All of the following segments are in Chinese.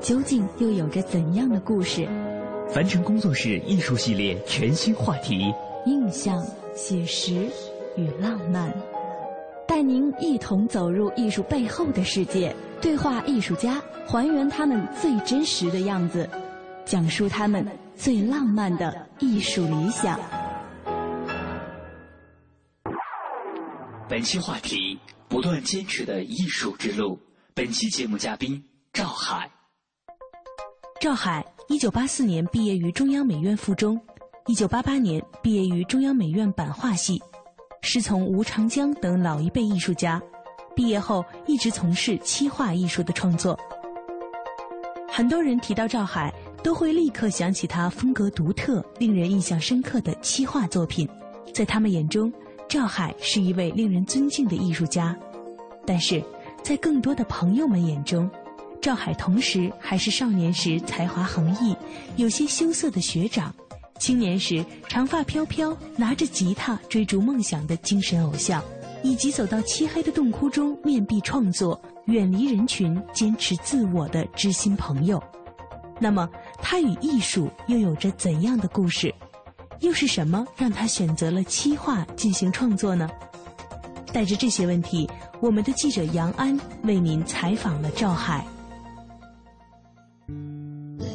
究竟又有着怎样的故事？凡尘工作室艺术系列全新话题：印象、写实与浪漫，带您一同走入艺术背后的世界，对话艺术家，还原他们最真实的样子，讲述他们最浪漫的艺术理想。本期话题：不断坚持的艺术之路。本期节目嘉宾：赵海。赵海，一九八四年毕业于中央美院附中，一九八八年毕业于中央美院版画系，师从吴长江等老一辈艺术家。毕业后一直从事漆画艺术的创作。很多人提到赵海，都会立刻想起他风格独特、令人印象深刻的漆画作品。在他们眼中，赵海是一位令人尊敬的艺术家。但是，在更多的朋友们眼中，赵海同时还是少年时才华横溢、有些羞涩的学长，青年时长发飘飘、拿着吉他追逐梦想的精神偶像，以及走到漆黑的洞窟中面壁创作、远离人群、坚持自我的知心朋友。那么，他与艺术又有着怎样的故事？又是什么让他选择了漆画进行创作呢？带着这些问题，我们的记者杨安为您采访了赵海。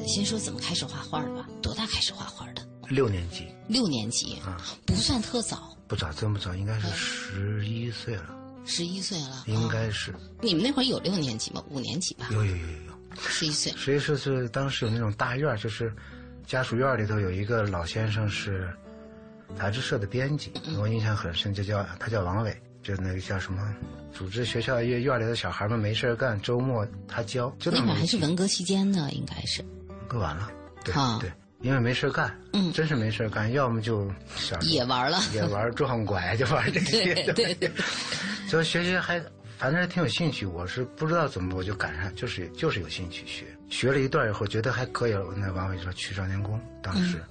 先说怎么开始画画的吧？多大开始画画的？六年级。六年级啊，不算特早。不早，真不早，应该是十一岁了。十一岁了，应该是。你们那会儿有六年级吗？五年级吧。有有有有有。十一岁。十一岁是当时有那种大院，就是家属院里头有一个老先生是杂志社的编辑，我印象很深，就叫他叫王伟，就那个叫什么，组织学校院院里的小孩们没事干，周末他教。就那会儿还是文革期间呢，应该是。割完了，对对，因为没事干，嗯，真是没事干，要么就想也玩了，也玩撞拐，就玩这 些，对对，就学习还反正挺有兴趣，我是不知道怎么我就赶上，就是就是有兴趣学，学了一段以后觉得还可以了，那王伟说去少年宫，当时，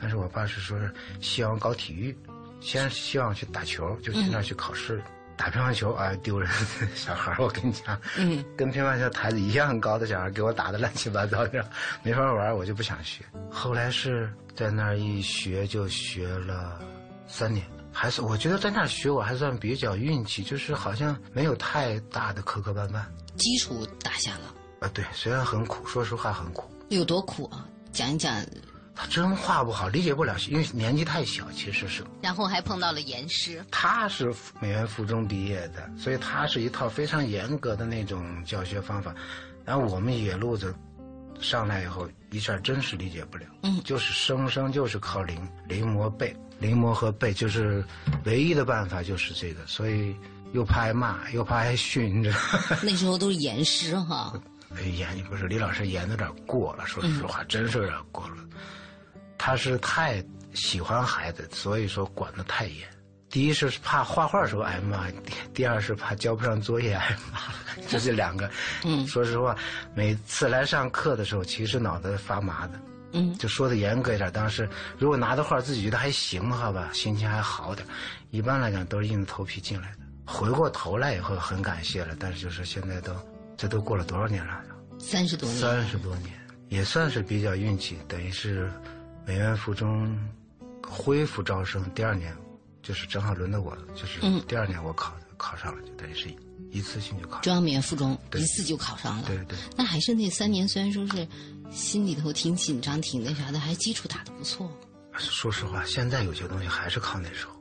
但是我爸是说是希望搞体育，先希望去打球，就去那儿去考试。打乒乓球啊，丢人！小孩我跟你讲，嗯，跟乒乓球台子一样高的小孩给我打的乱七八糟的，没法玩，我就不想学。后来是在那儿一学就学了三年，还是我觉得在那儿学我还算比较运气，就是好像没有太大的磕磕绊绊，基础打下了。啊，对，虽然很苦，说实话很苦。有多苦啊？讲一讲。他真画不好，理解不了，因为年纪太小，其实是。然后还碰到了严师。他是美院附中毕业的，所以他是一套非常严格的那种教学方法。然后我们野路子上来以后，一下真是理解不了。嗯。就是生生就是靠临临摹背，临摹和背就是唯一的办法，就是这个。所以又怕挨骂，又怕挨训，你知道 那时候都是严师哈。严不是李老师严的有点过了，说实话，真是有点过了。他是太喜欢孩子，所以说管得太严。第一是怕画画时候挨骂，第二是怕交不上作业挨骂，就 这两个。嗯，说实话，每次来上课的时候，其实脑袋发麻的。嗯，就说的严格一点，当时如果拿的画自己觉得还行，好吧，心情还好点。一般来讲都是硬着头皮进来的。回过头来以后很感谢了，但是就是现在都，这都过了多少年了？三十多年。三十多年，也算是比较运气，等于是。美院附中恢复招生第二年，就是正好轮到我，就是第二年我考的，考上了，就等于是一次性就考上。中央美院附中一次就考上了。对对，那还是那三年，虽然说是心里头挺紧张、挺那啥的，还基础打得不错。说实话，现在有些东西还是靠那时候，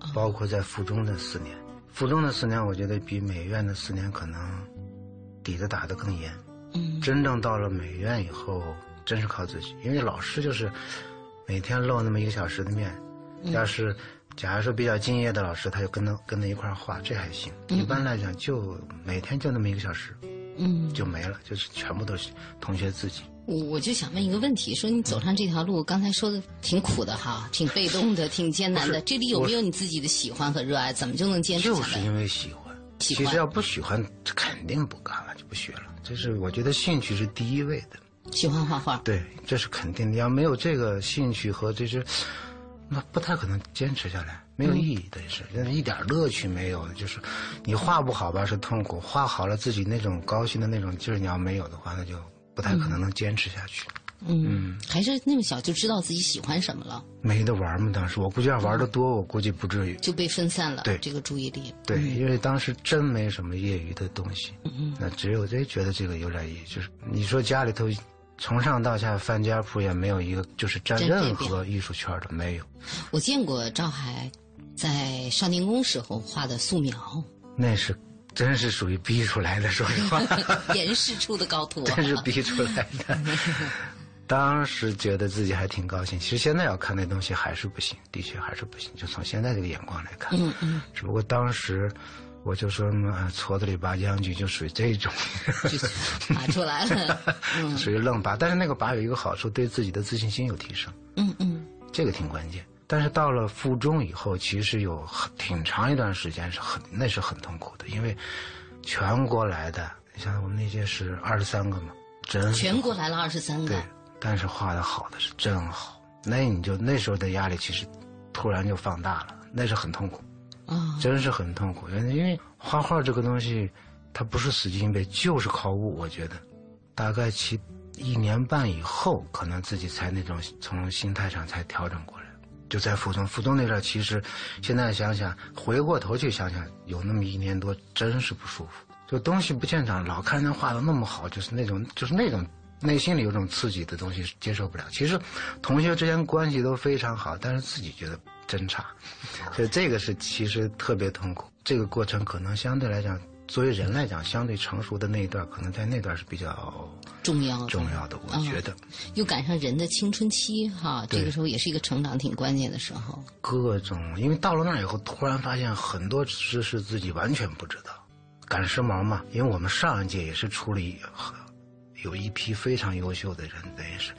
哦包括在附中的四年，附中的四年，我觉得比美院的四年可能底子打得更严。嗯真正到了美院以后，真是靠自己，因为老师就是每天露那么一个小时的面，嗯要是假如说比较敬业的老师，他就跟他跟他一块儿画，这还行。一般来讲，就每天就那么一个小时嗯，就没了，就是全部都是同学自己。我我就想问一个问题，说你走上这条路，刚才说的挺苦的哈，挺被动的，挺艰难的。这里有没有你自己的喜欢和热爱？怎么就能坚持下来？就是因为喜欢。喜欢其实要不喜欢，肯定不干了，就不学了。这是我觉得兴趣是第一位的，喜欢画画。对，这是肯定的。要没有这个兴趣和这些，那不太可能坚持下来，没有意义的是，一点乐趣没有。就是你画不好吧是痛苦，画好了自己那种高兴的那种劲儿，你要没有的话，那就不太可能能坚持下去。嗯，还是那么小就知道自己喜欢什么了，没得玩嘛，当时我估计要玩的多，我估计不至于。就被分散了对这个注意力。对，因为当时真没什么业余的东西，嗯那只有这觉得这个有点意义。就是你说家里头从上到下范家谱也没有一个就是沾真任何艺术圈的，没有。我见过赵海在少年宫时候画的素描，那是真是属于逼出来的，说实话，严师出的高徒、啊。真是逼出来的。当时觉得自己还挺高兴，其实现在要看那东西还是不行，的确还是不行。就从现在这个眼光来看，嗯嗯，只不过当时我就说嘛，矬子里拔将军就属于这种，就拔出来了。嗯。属于愣拔。但是那个拔有一个好处，对自己的自信心有提升，嗯嗯。这个挺关键。但是到了附中以后，其实有很挺长一段时间是很那是很痛苦的，因为全国来的，你像我们那届是二十三个嘛，真全国来了二十三对个，，但是画的好的是真好，那你就那时候的压力其实突然就放大了，那是很痛苦，啊，真是很痛苦。因为画画这个东西，它不是死记硬背，就是靠悟。我觉得，大概其一年半以后，可能自己才那种从心态上才调整过来。就在附中，附中那阵，其实现在想想，回过头去想想，有那么一年多，真是不舒服。就东西不见长，老看人画的那么好，就是那种，就是那种内心里有种刺激的东西接受不了。其实同学之间关系都非常好，但是自己觉得真差，所以这个是其实特别痛苦。这个过程可能相对来讲，作为人来讲，相对成熟的那一段，可能在那段是比较重要的重要的。我觉得又赶上人的青春期哈，这个时候也是一个成长挺关键的时候。各种，因为到了那儿以后，突然发现很多知识自己完全不知道，赶时髦嘛。因为我们上一届也是出了一有一批非常优秀的人，等于是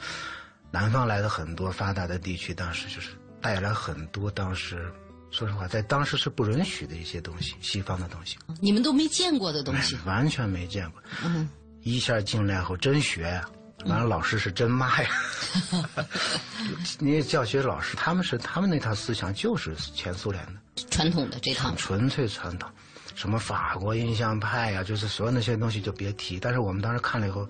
南方来的很多发达的地区，当时就是带来很多当时说实话，在当时是不允许的一些东西，西方的东西，你们都没见过的东西，完全没见过。嗯，一下进来后真学呀、完了老师是真骂呀。那些教学老师他们是他们那套思想就是前苏联的，传统的这套。纯粹传统，什么法国印象派呀、就是所有那些东西就别提。但是我们当时看了以后，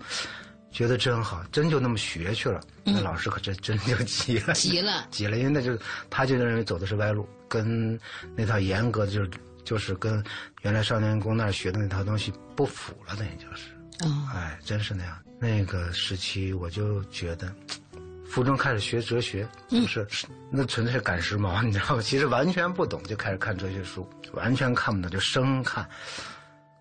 觉得真好，真就那么学去了。那老师可真真就急了，急了 急了，因为那就他就认为走的是歪路，跟那套严格的就是就是跟原来少年宫那儿学的那套东西不符了，等于就是。哦，哎，真是那样。那个时期我就觉得，附中开始学哲学，就是、那纯粹是赶时髦，你知道吗？其实完全不懂，就开始看哲学书，完全看不懂，就生看，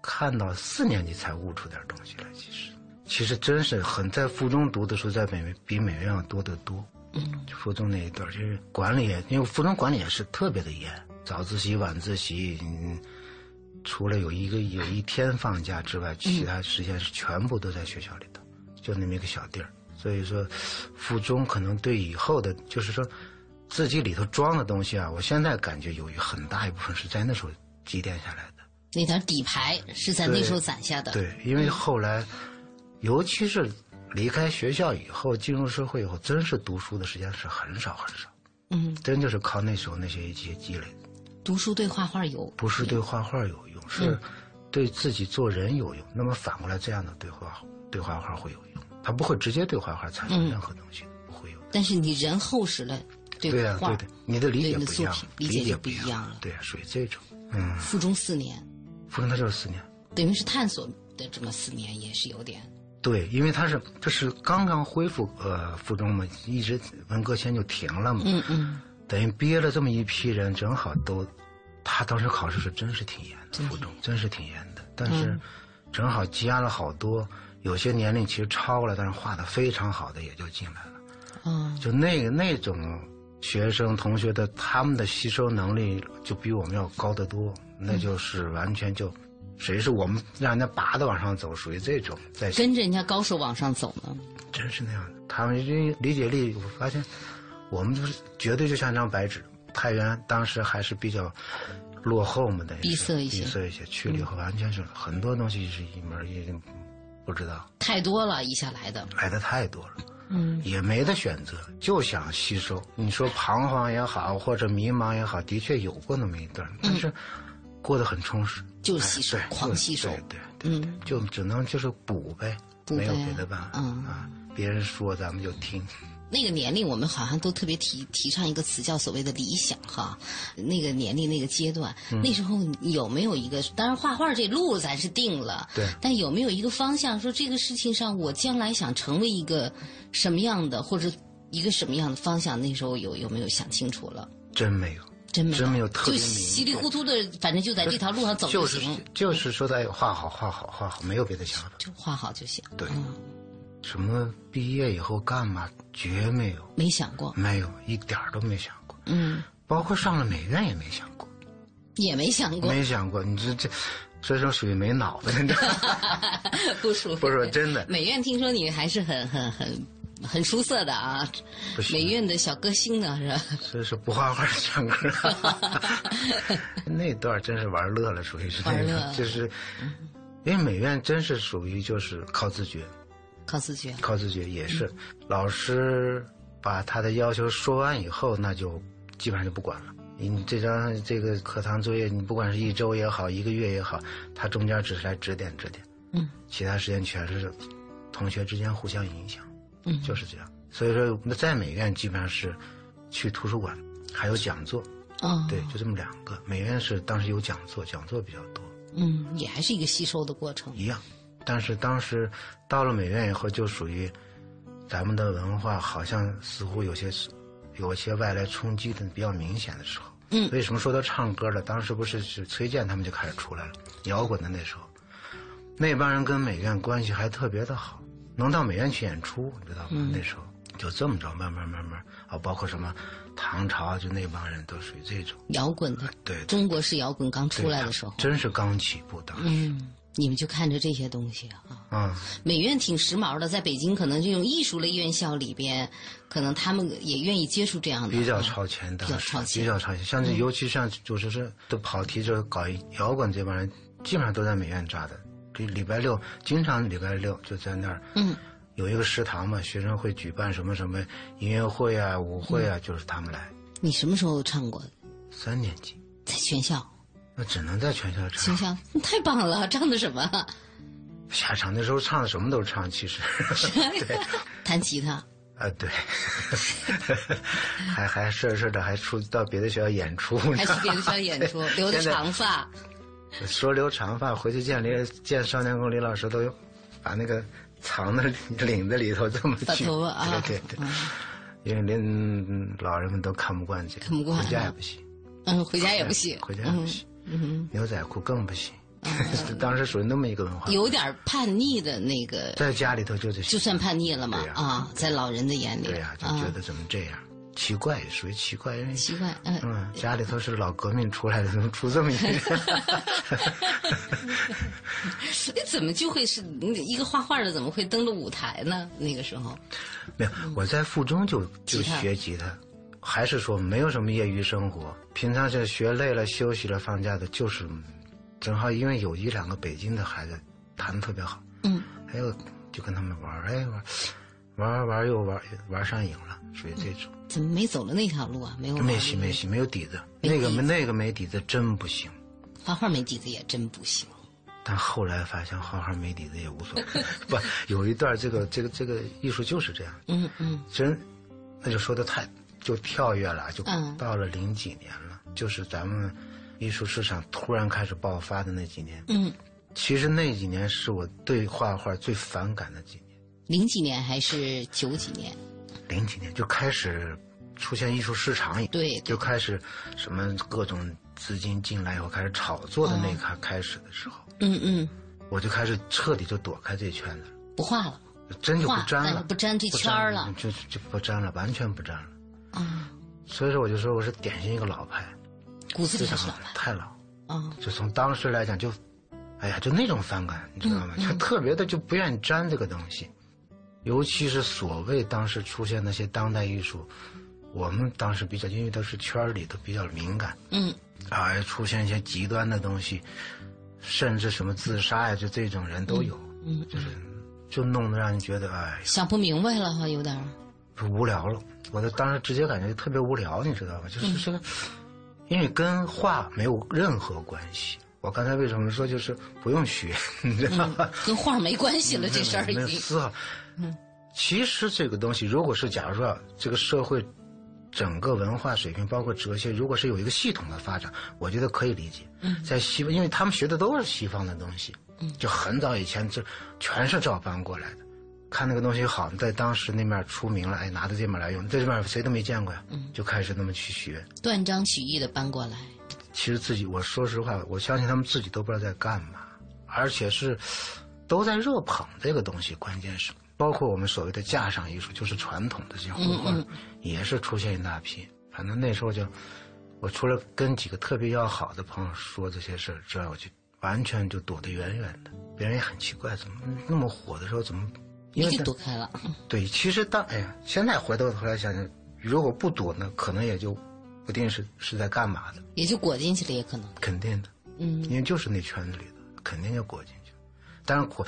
看到四年级才悟出点东西来。其实，其实真是很在附中读的时候，在美比美院要多得多。嗯，附中那一段就是管理，因为附中管理也是特别的严，早自习、晚自习，嗯。除了有一个有一天放假之外，其他时间是全部都在学校里头，就那么一个小地儿。所以说，附中可能对以后的，就是说，自己里头装的东西啊，我现在感觉有一很大一部分是在那时候积淀下来的。那点底牌是在那时候攒下的。对，因为后来，尤其是离开学校以后，进入社会以后，真是读书的时间是很少很少，嗯，真就是靠那时候那些一些积累，读书对画画有不是对画画有用，是对自己做人有用。那么反过来，这样的对画对画画会有用，它不会直接对画画产生任何东西，不会有。但是你人厚实了，对对呀、画对的，你的理解不一样，理解就不一样了对呀、属于这种。嗯，附中四年，附中它就是四年。等于是探索的这么四年，也是有点。对，因为他是这是刚刚恢复呃附中嘛，一直文革前就停了嘛。嗯嗯。等于憋了这么一批人，正好都，他当时考试是真是挺严的，附中真是挺严的。但是，正好积压了好多，有些年龄其实超了，但是画的非常好的也就进来了。嗯。就那个那种学生同学的，他们的吸收能力就比我们要高得多，那就是完全就。谁是我们让人家拔的往上走，属于这种在跟着人家高手往上走呢？真是那样的，他们理解力，我发现我们就是绝对就像一张白纸。太原当时还是比较落后嘛的，闭塞一些，闭塞一些。去了以后，完全是很多东西是一门也不知道。太多了一下来的，来的太多了，嗯，也没得选择，就想吸收。你说彷徨也好，或者迷茫也好，的确有过那么一段，但是。过得很充实，就吸收，狂吸收，对对，嗯，就只能就是补呗，没有别的办法，嗯啊，别人说咱们就听。那个年龄，我们好像都特别提提倡一个词，叫所谓的理想哈。那个年龄，那个阶段，那时候有没有一个？当然，画画这路咱是定了，对。但有没有一个方向，说这个事情上，我将来想成为一个什么样的，或者一个什么样的方向？那时候有有没有想清楚了？真没有。真没有特别就稀里糊涂的，反正就在这条路上走就行。就是说，在画好画好画好，没有别的想法。就画好就行。对，什么毕业以后干嘛，绝没有。没想过。没有，一点都没想过。嗯。包括上了美院也没想过。也没想过。没想过，你这这，所以说属于没脑子，你知道吗？不舒服。不是真的。美院听说你还是很很很。很出色的啊，美院的小歌星呢是吧？所以说不画画唱歌，那段真是玩乐了，属于是。那个，就是因为美院真是属于就是靠自觉，靠自觉，靠自觉也是。老师把他的要求说完以后，那就基本上就不管了。你这张这个课堂作业，你不管是一周也好，一个月也好，他中间只是来指点指点，嗯，其他时间全是同学之间互相影响。嗯，就是这样。所以说，那在美院基本上是去图书馆，还有讲座。哦，对，就这么两个。美院是当时有讲座，讲座比较多。嗯，也还是一个吸收的过程。一样，但是当时到了美院以后，就属于咱们的文化好像似乎有些有些外来冲击的比较明显的时候。嗯，为什么说到唱歌了？当时不是是崔健他们就开始出来了，摇滚的那时候，那帮人跟美院关系还特别的好。能到美院去演出，你知道吗？那时候就这么着，慢慢慢慢啊，包括什么唐朝，就那帮人都属于这种摇滚的。对，中国式摇滚刚出来的时候，真是刚起步当时。嗯，你们就看着这些东西啊。嗯，美院挺时髦的，在北京可能这种艺术类院校里边，可能他们也愿意接触这样的。比较超前的，比较超前，比较超前。像这，尤其像就是说都跑题，就搞摇滚这帮人，基本上都在美院扎的。礼拜六经常礼拜六就在那儿，嗯，有一个食堂嘛，学生会举办什么什么音乐会啊、舞会啊，就是他们来。你什么时候唱过？三年级，在全校。那只能在全校唱。全校太棒了，唱的什么？下场，那时候唱的什么都唱，其实。对，弹吉他。啊，对，还还事儿事儿的，还出到别的学校演出。还去别的学校演出，留的 长发。说留长发回去见李见少年宫李老师都，把那个藏在领子里头这么去，对对对，因为连老人们都看不惯这个，看不惯，回家也不行，嗯，回家也不行，回家也不行，牛仔裤更不行，当时属于那么一个文化，有点叛逆的那个，在家里头就是就算叛逆了嘛，啊，在老人的眼里，对呀，就觉得怎么这样。奇怪，属于奇怪，因为奇怪，嗯嗯，家里头是老革命出来的，怎么出这么一个人？你怎么就会是一个画画的？怎么会登了舞台呢？那个时候，没有，我在附中就就学吉他，还是说没有什么业余生活，平常是学累了、休息了、放假的，就是正好因为有一两个北京的孩子弹的特别好，嗯，还有就跟他们玩，哎玩。玩玩玩又玩玩上瘾了，属于这种。怎么没走了那条路啊？没有。没戏没戏，没有底子。那个没那个没底子真不行。画画没底子也真不行。但后来发现画画没底子也无所谓。不，有一段这个这个这个艺术就是这样。嗯嗯。真，那就说的太就跳跃了，就到了零几年了。就是咱们艺术市场突然开始爆发的那几年。嗯，其实那几年是我对画画最反感的几年。零几年还是九几年？零几年就开始出现艺术市场，对，就开始什么各种资金进来以后开始炒作的那一开开始的时候，嗯嗯，我就开始彻底就躲开这圈子，不画了，真就不沾了，不沾这圈儿了，就就不沾了，完全不沾了。啊，所以说我就说我是典型一个老派，骨子里是老派，太老。啊，就从当时来讲，就，哎呀，就那种反感，你知道吗？就特别的就不愿意沾这个东西。尤其是所谓当时出现那些当代艺术，我们当时比较，因为都是圈里头比较敏感，嗯，啊，出现一些极端的东西，甚至什么自杀呀，就这种人都有，嗯，就是，就弄得让人觉得哎，想不明白了哈，有点，无聊了。我的当时直接感觉特别无聊，你知道吧？就是这个，因为跟画没有任何关系。我刚才为什么说就是不用学，你知道吗？跟画没关系了，这事儿已经丝毫。嗯，其实这个东西，如果是假如说这个社会整个文化水平，包括哲学，如果是有一个系统的发展，我觉得可以理解。嗯，在西方，因为他们学的都是西方的东西，嗯，就很早以前就全是照搬过来的。看那个东西好，在当时那面出名了，哎，拿到这面来用，在这面谁都没见过呀，嗯，就开始那么去学，断章取义的搬过来。其实自己，我说实话，我相信他们自己都不知道在干嘛，而且是都在热捧这个东西，关键是。包括我们所谓的架上艺术，就是传统的这些绘画，也是出现一大批。反正那时候就，我除了跟几个特别要好的朋友说这些事儿之外，我就完全就躲得远远的。别人也很奇怪，怎么那么火的时候怎么？因为躲开了。对，其实当哎呀，现在回头头来想想，如果不躲呢，可能也就不定是是在干嘛的，也就裹进去了，也可能。肯定的，嗯，因为就是那圈子里的，肯定就裹进去。但是裹。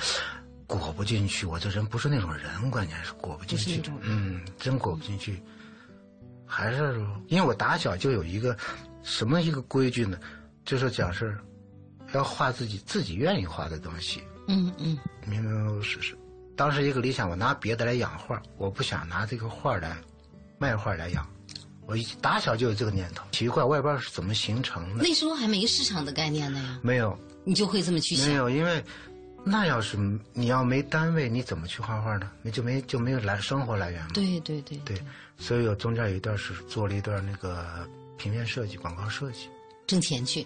裹不进去，我这人不是那种人，关键是裹不进去。嗯，真裹不进去。还是因为我打小就有一个什么一个规矩呢？就是讲是要画自己自己愿意画的东西。嗯嗯，明白是是。当时一个理想，我拿别的来养画，我不想拿这个画来卖画来养。我打小就有这个念头，奇怪，我也不知道是怎么形成的。那时候还没市场的概念呢呀。没有。你就会这么去想？没有，因为。那要是你要没单位，你怎么去画画呢？你就没就没有来生活来源嘛。对对对对，所以我中间有一段是做了一段那个平面设计、广告设计，挣钱去。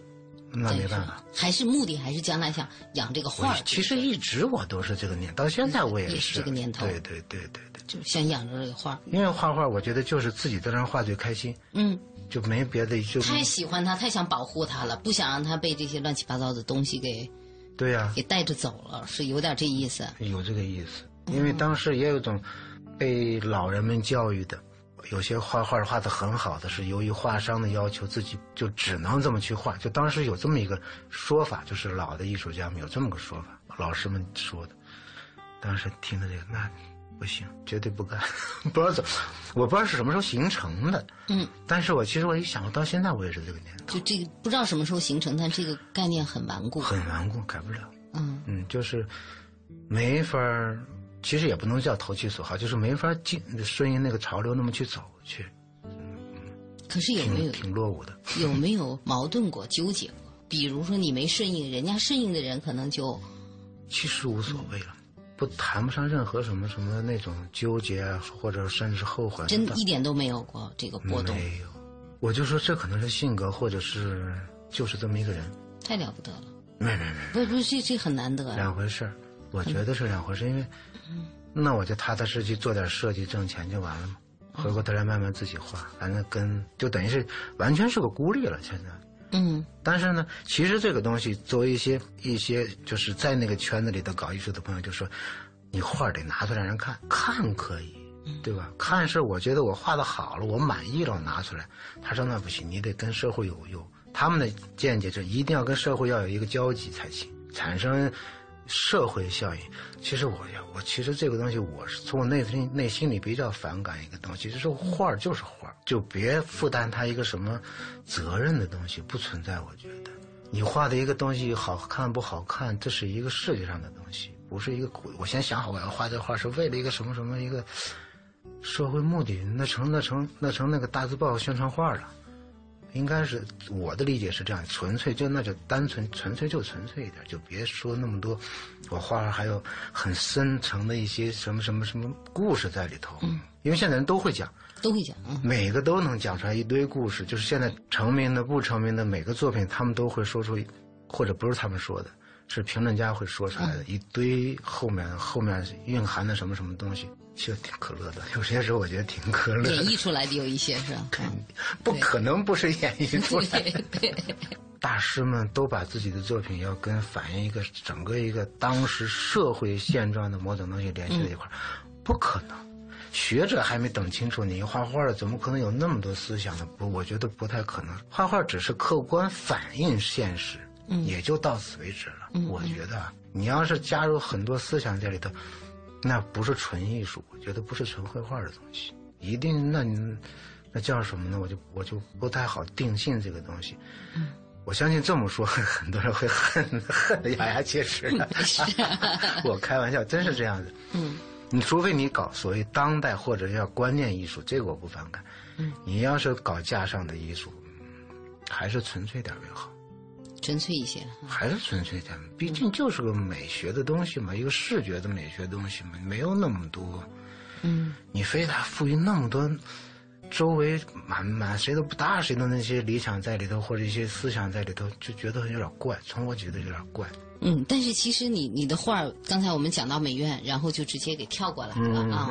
那没办法，还是目的还是将来想养这个画。其实一直我都是这个念，到现在我也是这个念头。对对对对对，就想养着这个画。因为画画，我觉得就是自己在那画最开心。嗯，就没别的，就太喜欢它，太想保护它了，不想让它被这些乱七八糟的东西给。对呀，给带着走了，是有点这意思。有这个意思，因为当时也有种被老人们教育的，有些画画画的很好的，是由于画商的要求，自己就只能这么去画。就当时有这么一个说法，就是老的艺术家们有这么个说法，老师们说的。当时听的这个那。不行，绝对不干，不知道怎，我不知道是什么时候形成的。嗯，但是我其实我一想，到现在我也是这个念头。就这个不知道什么时候形成，但这个概念很顽固。很顽固，改不了。嗯嗯，就是没法儿，其实也不能叫投其所好，就是没法进顺应那个潮流那么去走去。嗯，可是有没有挺落伍的？有没有矛盾过、纠结过？比如说你没顺应，人家顺应的人可能就其实无所谓了。不谈不上任何什么什么那种纠结啊，或者甚至后悔，真一点都没有过这个波动。没有，我就说这可能是性格，或者是就是这么一个人。太了不得了。没没没，不不，这这很难得。两回事儿，我觉得是两回事，因为，那我就踏踏实实做点设计挣钱就完了嘛。回过头来慢慢自己画，反正跟就等于是完全是个孤立了，现在。嗯，但是呢，其实这个东西作为一些一些就是在那个圈子里的搞艺术的朋友就说，你画得拿出来让人看，看可以，对吧？看是我觉得我画的好了，我满意了，我拿出来。他说那不行，你得跟社会有有他们的见解，就一定要跟社会要有一个交集才行，产生。社会效应，其实我呀，我其实这个东西，我是从我内心内心里比较反感一个东西，就是画就是画，就别负担他一个什么责任的东西，不存在。我觉得，你画的一个东西好看不好看，这是一个世界上的东西，不是一个。我先想好我要画这画是为了一个什么什么一个社会目的，那成那成那成那个大字报宣传画了。应该是我的理解是这样，纯粹就那就单纯纯粹就纯粹一点，就别说那么多，我画画还有很深层的一些什么什么什么故事在里头。嗯，因为现在人都会讲，都会讲，嗯，每个都能讲出来一堆故事。就是现在成名的、不成名的，每个作品他们都会说出，或者不是他们说的，是评论家会说出来的一堆后面后面蕴含的什么什么东西。其实挺可乐的，有些时候我觉得挺可乐。演绎出来的有一些是吧？不可能不是演绎出来的。大师们都把自己的作品要跟反映一个整个一个当时社会现状的某种东西联系在一块儿，不可能。学者还没等清楚，你画画的怎么可能有那么多思想呢？不，我觉得不太可能。画画只是客观反映现实，也就到此为止了。我觉得你要是加入很多思想在里头。那不是纯艺术，我觉得不是纯绘画的东西，一定那你那叫什么呢？我就我就不太好定性这个东西。嗯，我相信这么说，很多人会恨恨得咬牙切齿的。我开玩笑，真是这样子。嗯，你除非你搞所谓当代或者叫观念艺术，这个我不反感。嗯，你要是搞架上的艺术，还是纯粹点为好。纯粹一些，还是纯粹点，毕竟就是个美学的东西嘛，一个视觉的美学东西嘛，没有那么多。嗯，你非得赋予那么多，周围满满谁都不搭谁的那些理想在里头，或者一些思想在里头，就觉得有点怪。从我觉得有点怪。嗯，但是其实你你的画刚才我们讲到美院，然后就直接给跳过来了啊。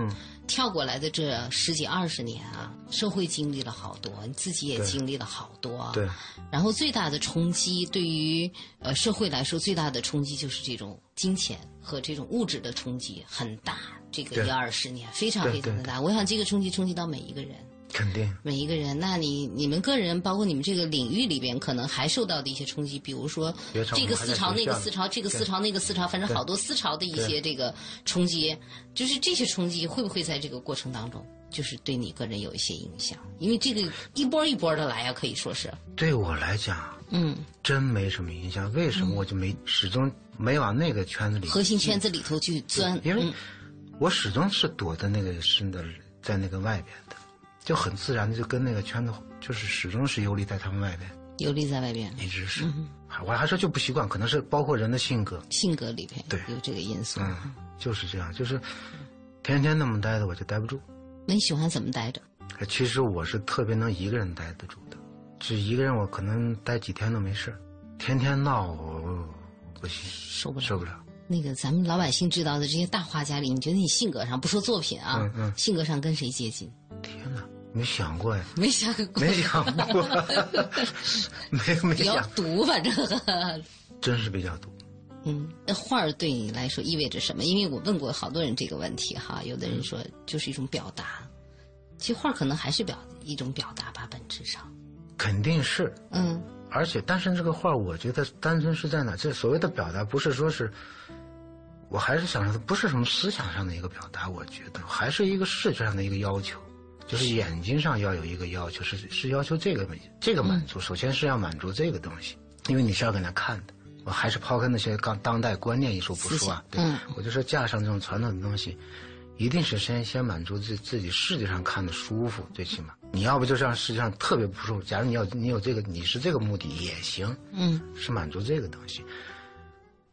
跳过来的这十几二十年啊，社会经历了好多，你自己也经历了好多。对。然后最大的冲击对于呃社会来说，最大的冲击就是这种金钱和这种物质的冲击很大。这个一二十年非常非常的大，我想这个冲击冲击到每一个人。肯定，每一个人，那你你们个人，包括你们这个领域里边，可能还受到的一些冲击，比如说这个思潮、那个思潮、这个思潮、那个思潮，反正好多思潮的一些这个冲击，就是这些冲击会不会在这个过程当中，就是对你个人有一些影响？因为这个一波一波的来啊，可以说是。对我来讲，嗯，真没什么影响。为什么我就没始终没往那个圈子里核心圈子里头去钻？因为我始终是躲在那个深的，在那个外边的。就很自然的就跟那个圈子，就是始终是游离在他们外边，游离在外边，一直是。我还说就不习惯，可能是包括人的性格，性格里边对有这个因素。嗯，就是这样，就是天天那么待着，我就待不住。那你喜欢怎么待着？其实我是特别能一个人待得住的，就一个人我可能待几天都没事天天闹我不行，受不了，受不了。那个咱们老百姓知道的这些大画家里，你觉得你性格上不说作品啊，嗯嗯性格上跟谁接近？天哪！没想过呀，没想过，没想过，没没想。比较毒，反正真是比较毒。嗯，那画儿对你来说意味着什么？因为我问过好多人这个问题哈，有的人说就是一种表达，其实画可能还是表一种表达吧，本质上。肯定是。嗯。而且，但是这个画，我觉得单纯是在哪？这所谓的表达，不是说是，我还是想说，不是什么思想上的一个表达，我觉得还是一个视觉上的一个要求。就是眼睛上要有一个要求，是是要求这个这个满足。首先是要满足这个东西，因为你是要给他看的。我还是抛开那些刚当代观念艺术不说啊，对，我就说架上这种传统的东西，一定是先先满足自自己视觉上看的舒服，最起码。你要不就让实际上特别不舒服。假如你要你有这个，你是这个目的也行，嗯，是满足这个东西。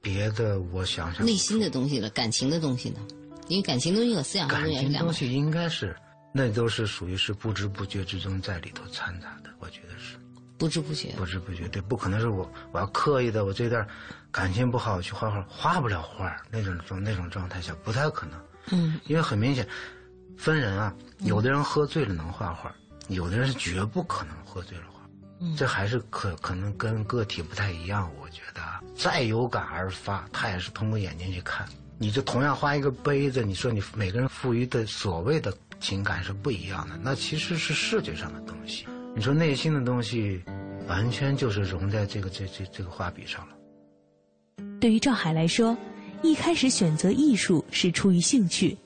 别的我想想，内心的东西了，感情的东西呢？因为感情东西和思想东西感情东西应该是。那都是属于是不知不觉之中在里头掺杂的，我觉得是。不知不觉，不知不觉，对，不可能是我我要刻意的，我这段感情不好我去画画，画不了画那种状那种状态下不太可能，嗯，因为很明显分人啊，有的人喝醉了能画画，有的人是绝不可能喝醉了画，嗯，这还是可可能跟个体不太一样，我觉得再有感而发，他也是通过眼睛去看，你就同样画一个杯子，你说你每个人赋予的所谓的。情感是不一样的，那其实是视觉上的东西。你说内心的东西，完全就是融在这个这这这个画笔上了。对于赵海来说，一开始选择艺术是出于兴趣，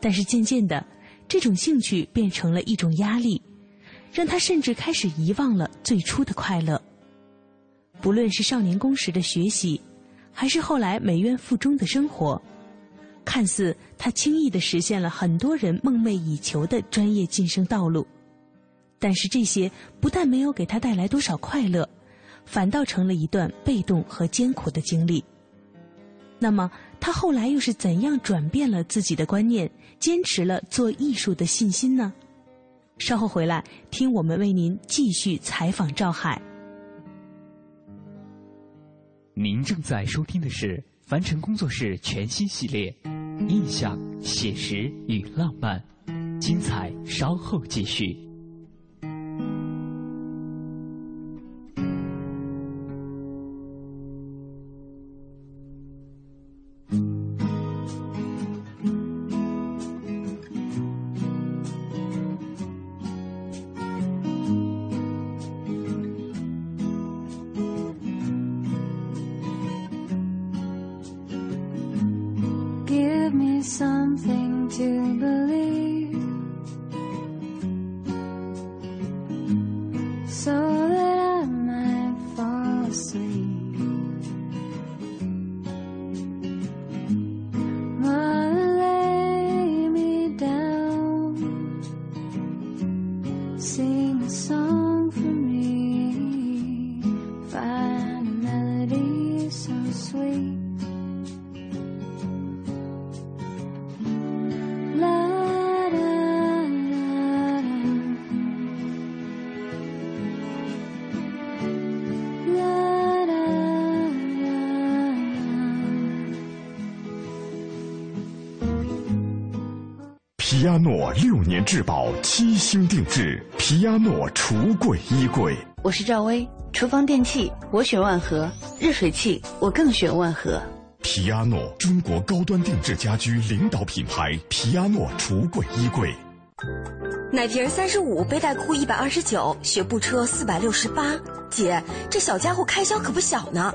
但是渐渐的，这种兴趣变成了一种压力，让他甚至开始遗忘了最初的快乐。不论是少年宫时的学习，还是后来美院附中的生活。看似他轻易的实现了很多人梦寐以求的专业晋升道路，但是这些不但没有给他带来多少快乐，反倒成了一段被动和艰苦的经历。那么他后来又是怎样转变了自己的观念，坚持了做艺术的信心呢？稍后回来听我们为您继续采访赵海。您正在收听的是凡尘工作室全新系列《印象、写实与浪漫》，精彩稍后继续。皮亚诺六年质保，七星定制，皮亚诺橱柜衣柜。我是赵薇，厨房电器我选万和，热水器我更选万和。皮亚诺，中国高端定制家居领导品牌，皮亚诺橱柜衣柜。奶瓶三十五，背带裤一百二十九，学步车四百六十八。姐，这小家伙开销可不小呢。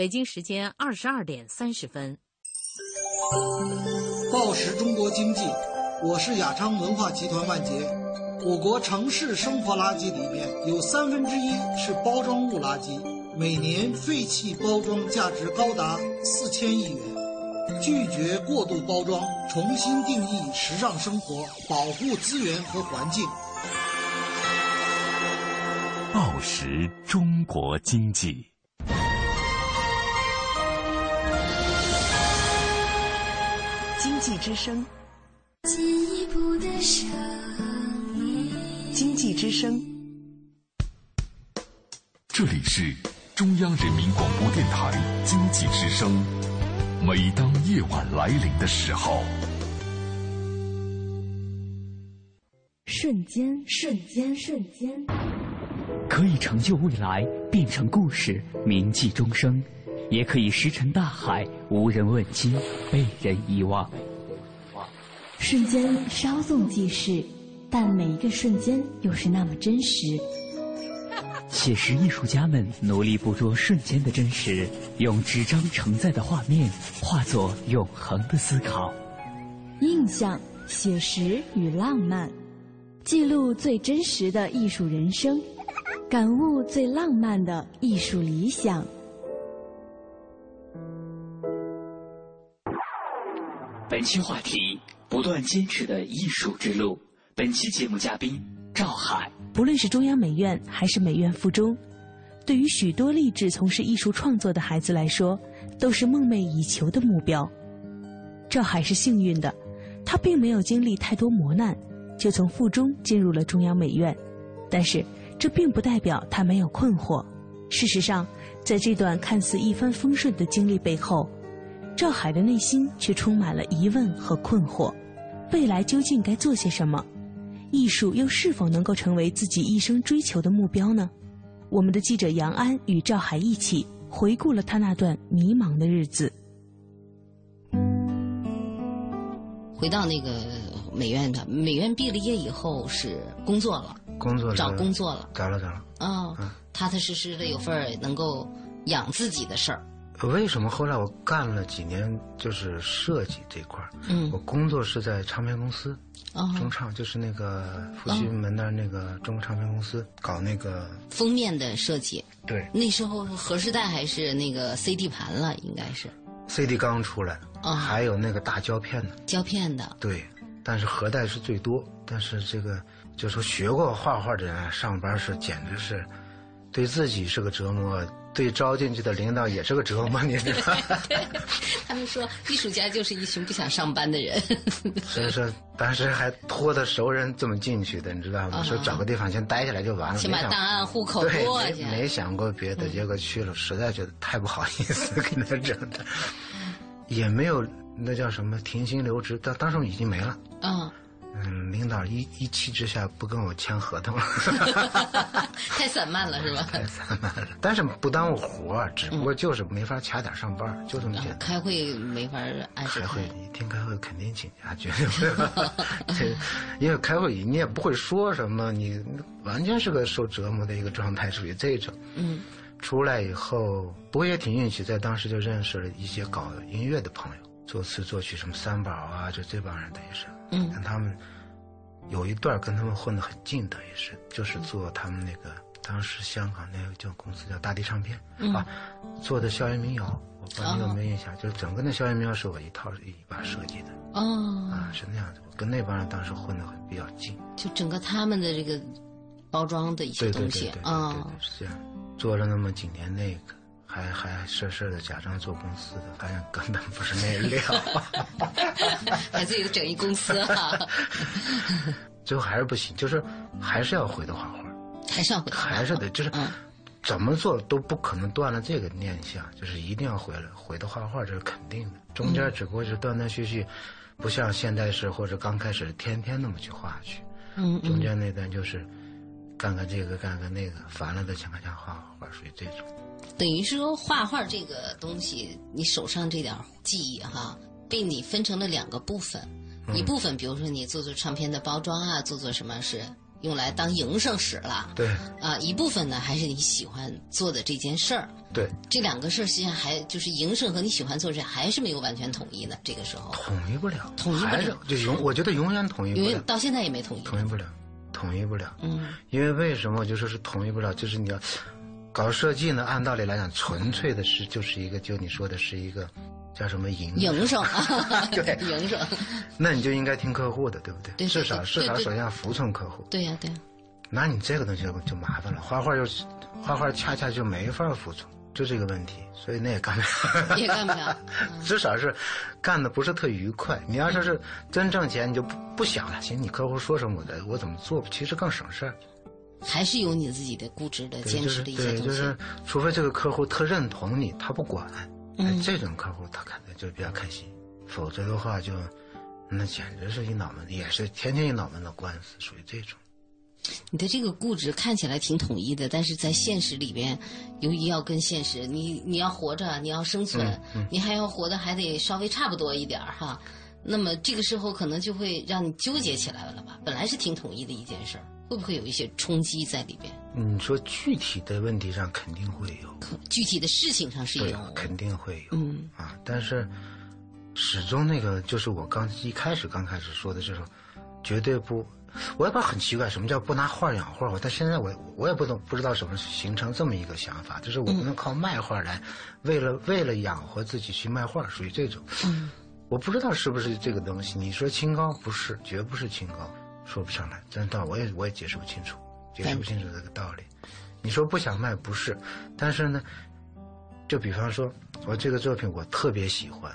北京时间二十二点三十分。报时中国经济，我是亚昌文化集团万杰。我国城市生活垃圾里面有三分之一是包装物垃圾，每年废弃包装价值高达四千亿元。拒绝过度包装，重新定义时尚生活，保护资源和环境。报时中国经济。经济之声，经济之声，这里是中央人民广播电台经济之声。每当夜晚来临的时候，瞬间，瞬间，瞬间，可以成就未来，变成故事，铭记终生；也可以石沉大海，无人问津，被人遗忘。瞬间稍纵即逝，但每一个瞬间又是那么真实。写实艺术家们努力捕捉瞬间的真实，用纸张承载的画面化作永恒的思考。印象、写实与浪漫，记录最真实的艺术人生，感悟最浪漫的艺术理想。本期话题：不断坚持的艺术之路。本期节目嘉宾赵海。不论是中央美院还是美院附中，对于许多立志从事艺术创作的孩子来说，都是梦寐以求的目标。赵海是幸运的，他并没有经历太多磨难，就从附中进入了中央美院。但是，这并不代表他没有困惑。事实上，在这段看似一帆风顺的经历背后，赵海的内心却充满了疑问和困惑：未来究竟该做些什么？艺术又是否能够成为自己一生追求的目标呢？我们的记者杨安与赵海一起回顾了他那段迷茫的日子。回到那个美院的，美院毕了业以后是工作了，工作找工作了，找了找了。哦，踏踏实实的有份能够养自己的事儿。为什么后来我干了几年就是设计这块儿？嗯，我工作是在唱片公司。哦，中唱就是那个复兴门那儿那个中国唱片公司搞那个封面的设计。对，那时候盒时代还是那个 CD 盘了，应该是。CD 刚出来，哦，还有那个大胶片的。胶片的。对，但是盒带是最多。但是这个就说学过画画的人上班是简直是，对自己是个折磨。对招进去的领导也是个折磨，你知道吗？他们说艺术家就是一群不想上班的人。所以说当时还托的熟人这么进去的，你知道吗？说找个地方先待下来就完了。先把档案户口过去。没想过别的，结果去了，实在觉得太不好意思，给他整的，也没有那叫什么停薪留职，当当时已经没了。嗯。嗯，领导一一气之下不跟我签合同了，太散漫了是吧？太散漫了，但是不耽误活只不过就是没法卡点上班，就这么简单。开会没法按时开会，一听开会肯定请假，绝对会。因为开会你也不会说什么，你完全是个受折磨的一个状态，属于这种。嗯。出来以后，不过也挺运气，在当时就认识了一些搞音乐的朋友，作词作曲什么三宝啊，就这帮人等于是。嗯，跟他们有一段跟他们混得很近等于是就是做他们那个当时香港那个叫公司叫大地唱片啊，做的校园民谣，我不知道你有没有印象？就是整个那校园民谣是我一套一把设计的哦，啊是那样子，跟那帮人当时混得很比较近，就整个他们的这个包装的一些东西啊，是这样，做了那么几年那个。还还事事的假装做公司的，发现根本不是那料，还自己整一公司哈。最后还是不行，就是还是要回到画画，还是要回，还是得就是怎么做都不可能断了这个念想，就是一定要回来回到画画，这是肯定的。中间只不过是断断续续，不像现代式或者刚开始天天那么去画去。嗯中间那段就是干干这个干干那个，烦了的情况下画画画，属于这种。等于是说画画这个东西，你手上这点记忆哈，被你分成了两个部分。一部分，比如说你做做唱片的包装啊，做做什么是用来当营生使了。对。啊，一部分呢，还是你喜欢做的这件事儿。对。这两个事儿实际上还就是营生和你喜欢做这还是没有完全统一的。这个时候。统一不了。统一不了。就永，我觉得永远统一不了。永远到现在也没统一。统一不了，统一不了。嗯。因为为什么我就说是统一不了？就是你要。搞设计呢，按道理来讲，纯粹的是就是一个，就你说的是一个，叫什么营营生，对营生。那你就应该听客户的，对不对？对，至少至少首先要服从客户。对呀，对呀。那你这个东西就麻烦了，画画又画画，恰恰就没法服从，就这个问题，所以那也干不了。也干不了。至少是干的不是特愉快。你要说是真挣钱，你就不不想了。行，你客户说什么，我的我怎么做，其实更省事儿。还是有你自己的固执的、坚持的一些东西。对，就是除非这个客户特认同你，他不管，嗯，这种客户他可能就比较开心。否则的话，就那简直是一脑门，也是天天一脑门的官司，属于这种。你的这个固执看起来挺统一的，但是在现实里边，由于要跟现实，你你要活着，你要生存，你还要活的还得稍微差不多一点哈。那么这个时候可能就会让你纠结起来了吧？本来是挺统一的一件事儿，会不会有一些冲击在里边？你说具体的问题上肯定会有，具体的事情上是有，肯定会有，嗯啊，但是始终那个就是我刚一开始刚开始说的这种，绝对不。我也不知道很奇怪，什么叫不拿画养画？我到现在我我也不懂，不知道什么形成这么一个想法，就是我不能靠卖画来，为了为了养活自己去卖画，属于这种。嗯，我不知道是不是这个东西。你说清高不是，绝不是清高，说不上来。真的我也我也解释不清楚，解释不清楚这个道理。你说不想卖不是，但是呢，就比方说，我这个作品我特别喜欢，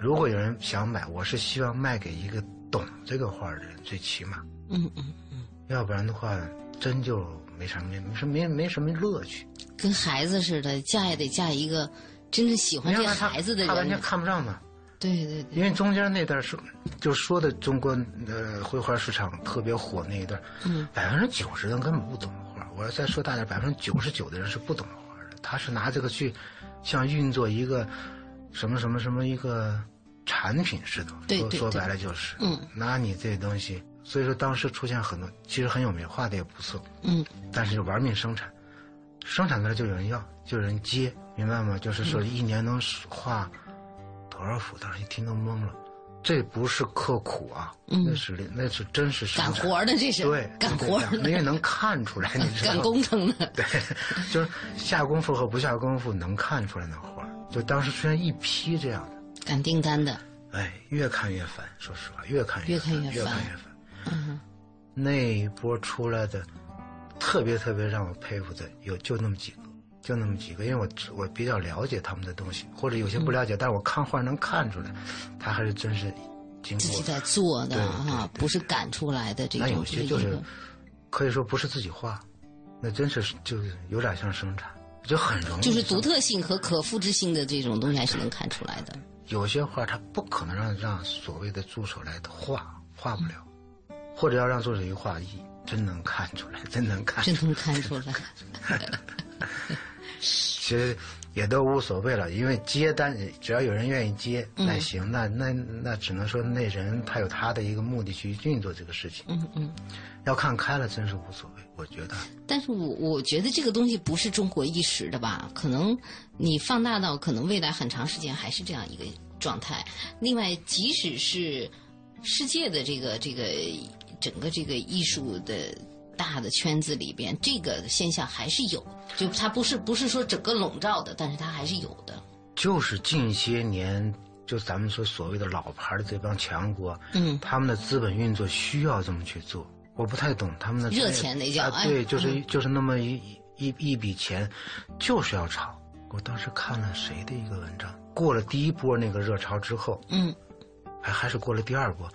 如果有人想买，我是希望卖给一个懂这个画的人，最起码。嗯嗯嗯，要不然的话，真就没什么没没什没没什么乐趣。跟孩子似的，嫁也得嫁一个真正喜欢这孩子的人。他完全看不上嘛。对对对。因为中间那段说，就说的中国呃绘画市场特别火那一段，嗯，百分之九十的人根本不懂画。我要再说大点，百分之九十九的人是不懂画的。他是拿这个去，像运作一个什么什么什么一个产品似的。对对。说白了就是，嗯，拿你这东西。所以说，当时出现很多，其实很有名，画的也不错，嗯，但是就玩命生产，生产出来就有人要，就有人接，明白吗？就是说一年能画多少幅？当时一听都懵了，这不是刻苦啊，那是那是真是干活的，这是对干活，因为能看出来，你知道干工程的，对，就是下功夫和不下功夫能看出来那画，就当时出现一批这样的。赶订单的，哎，越看越烦，说实话，越看越看越烦，越看越烦。嗯，那一波出来的，特别特别让我佩服的有就那么几个，就那么几个，因为我我比较了解他们的东西，或者有些不了解，但是我看画能看出来，他还是真是经过自己在做的啊，不是赶出来的这种。那有些就是可以说不是自己画，那真是就是有点像生产，就很容易。就是独特性和可复制性的这种东西还是能看出来的。有些画他不可能让让所谓的助手来画，画不了。或者要让作者去画一，真能看出来，真能看，真能看出来。其实也都无所谓了，因为接单只要有人愿意接，那行，那那那只能说那人他有他的一个目的去运作这个事情。嗯嗯，要看开了，真是无所谓，我觉得。但是我我觉得这个东西不是中国一时的吧？可能你放大到可能未来很长时间还是这样一个状态。另外，即使是世界的这个这个。整个这个艺术的大的圈子里边，这个现象还是有，就它不是不是说整个笼罩的，但是它还是有的。就是近些年，就咱们说所谓的老牌的这帮强国，嗯，他们的资本运作需要这么去做。我不太懂他们的热钱那叫，对，就是就是那么一一一笔钱，就是要炒。我当时看了谁的一个文章，过了第一波那个热潮之后，嗯，还还是过了第二波。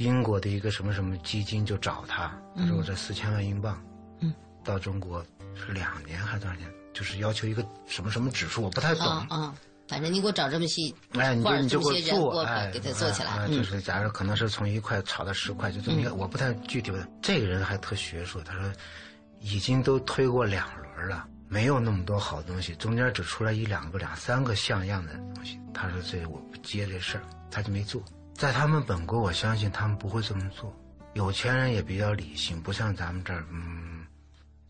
英国的一个什么什么基金就找他，他说我这四千万英镑，嗯，到中国是两年还是多少年？就是要求一个什么什么指数，我不太懂啊。反正你给我找这么细，哎，你就你就给我做，哎，给他做起来。就是假如可能是从一块炒到十块，就这么一个，我不太具体。这个人还特学术，他说已经都推过两轮了，没有那么多好东西，中间只出来一两个、两三个像样的东西。他说这我不接这事儿，他就没做。在他们本国，我相信他们不会这么做。有钱人也比较理性，不像咱们这儿，嗯，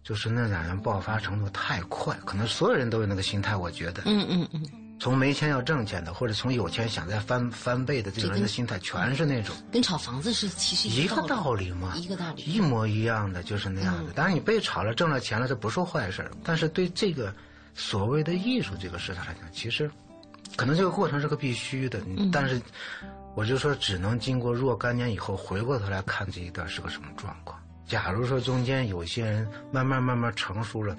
就是那两人爆发程度太快，可能所有人都有那个心态。我觉得，嗯嗯嗯，从没钱要挣钱的，或者从有钱想再翻翻倍的这种人的心态，全是那种跟炒房子是其实一个道理嘛，一个道理，一模一样的，就是那样的。当然，你被炒了，挣了钱了，这不是坏事但是对这个所谓的艺术这个市场来讲，其实可能这个过程是个必须的，但是。我就说，只能经过若干年以后回过头来看这一段是个什么状况。假如说中间有些人慢慢慢慢成熟了，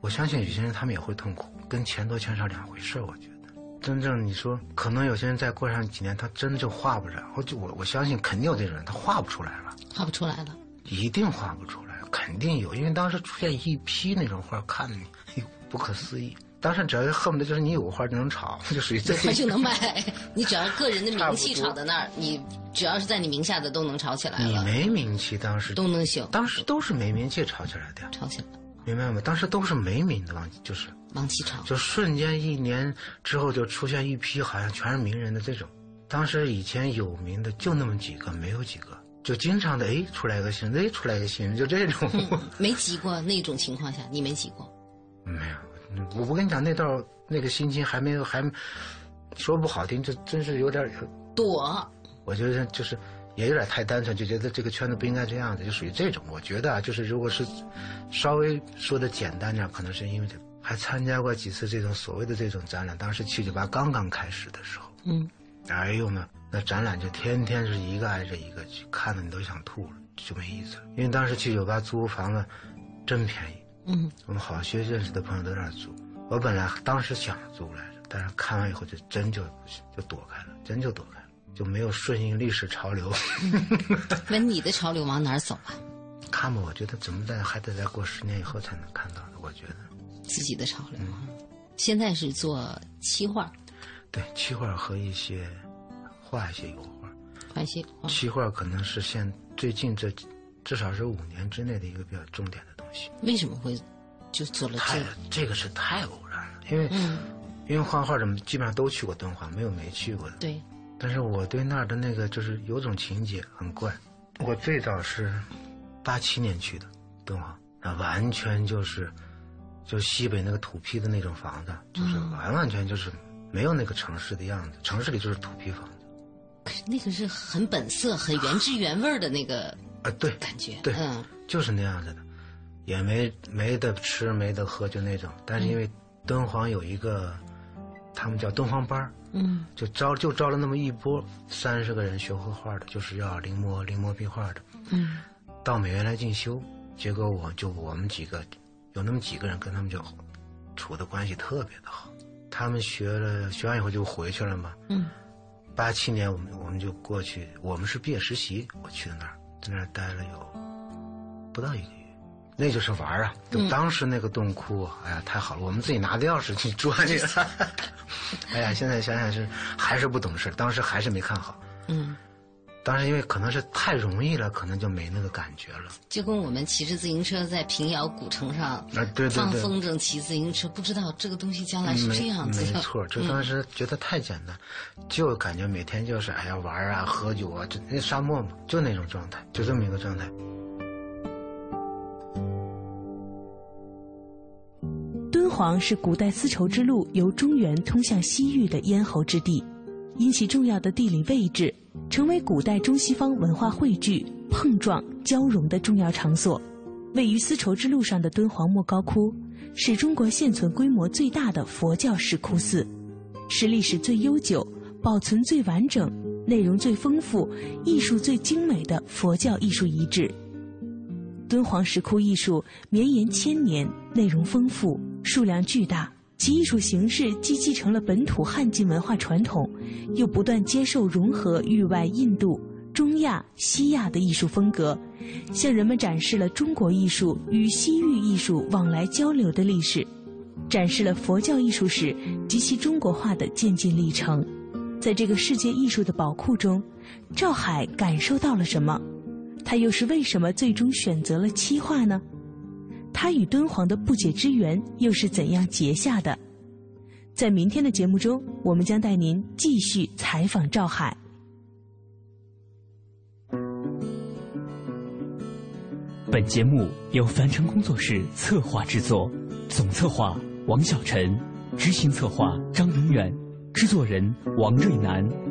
我相信有些人他们也会痛苦，跟钱多钱少两回事我觉得，真正你说，可能有些人再过上几年，他真的就画不了。我就我我相信肯定有这种人，他画不出来了，画不出来了，一定画不出来，肯定有，因为当时出现一批那种画，看你不可思议。当时只要恨不得就是你有画就能炒，就属于 这。他就能卖，你只要个人的名气炒在那儿，你只要是在你名下的都能炒起来你没名气，当时都能行。当时都是没名气炒起来的。炒起来，明白吗？当时都是没名的，往就是。往起炒。就瞬间一年之后就出现一批好像全是名人的这种，当时以前有名的就那么几个，没有几个，就经常的哎出来个新人，哎出来个新人，就这种。没急过那种情况下，你没急过？没有，我不跟你讲，那道那个心情还没有，还说不好听，这真是有点躲。我觉得就是也有点太单纯，就觉得这个圈子不应该这样子，就属于这种。我觉得啊，就是如果是稍微说的简单点，可能是因为这还参加过几次这种所谓的这种展览，当时七九八刚刚开始的时候，嗯。哎呦呢，那展览就天天是一个挨着一个去，看的你都想吐了，就没意思。因为当时去酒吧租房子，真便宜。嗯，我们好些认识的朋友都在那租。我本来当时想租来着，但是看完以后就真就就躲开了，真就躲开了，就没有顺应历史潮流。那你的潮流往哪儿走啊？看吧，我觉得怎么在还得再过十年以后才能看到的。我觉得自己的潮流。现在是做漆画。对，漆画和一些画一些油画，画一些漆画可能是现最近这至少是五年之内的一个比较重点。为什么会就做了这？这个是太偶然了，因为因为画画的基本上都去过敦煌，没有没去过的。对。但是我对那儿的那个就是有种情节很怪。我最早是八七年去的敦煌，那完全就是就西北那个土坯的那种房子，就是完完全就是。没有那个城市的样子，城市里就是土坯房子。可是那个是很本色、很原汁原味的那个啊，对，感觉对，嗯，就是那样子的，也没没得吃、没得喝，就那种。但是因为敦煌有一个，他们叫敦煌班嗯，就招就招了那么一波三十个人学绘画的，就是要临摹临摹壁画的，嗯，到美院来进修。结果我就我们几个有那么几个人跟他们就处的关系特别的好。他们学了，学完以后就回去了嘛。嗯，八七年我们我们就过去，我们是毕业实习，我去的那儿，在那儿待了有不到一个月，那就是玩啊。就当时那个洞窟，哎呀，太好了，我们自己拿着钥匙去钻去了。哎呀，现在想想是还是不懂事，当时还是没看好。嗯。当时因为可能是太容易了，可能就没那个感觉了。就跟我们骑着自行车在平遥古城上啊，对对放风筝骑自行车，不知道这个东西将来是这样子的。没错，就当时觉得太简单，就感觉每天就是哎呀玩啊、喝酒啊，就那沙漠嘛，就那种状态，就这么一个状态。敦煌是古代丝绸之路由中原通向西域的咽喉之地。因其重要的地理位置，成为古代中西方文化汇聚、碰撞、交融的重要场所。位于丝绸之路上的敦煌莫高窟，是中国现存规模最大的佛教石窟寺，是历史最悠久、保存最完整、内容最丰富、艺术最精美的佛教艺术遗址。敦煌石窟艺术绵延千年，内容丰富，数量巨大。其艺术形式既继承了本土汉晋文化传统，又不断接受融合域外印度、中亚、西亚的艺术风格，向人们展示了中国艺术与西域艺术往来交流的历史，展示了佛教艺术史及其中国化的渐进历程。在这个世界艺术的宝库中，赵海感受到了什么？他又是为什么最终选择了漆画呢？他与敦煌的不解之缘又是怎样结下的？在明天的节目中，我们将带您继续采访赵海。本节目由凡尘工作室策划制作，总策划王小晨，执行策划张永远，制作人王瑞南。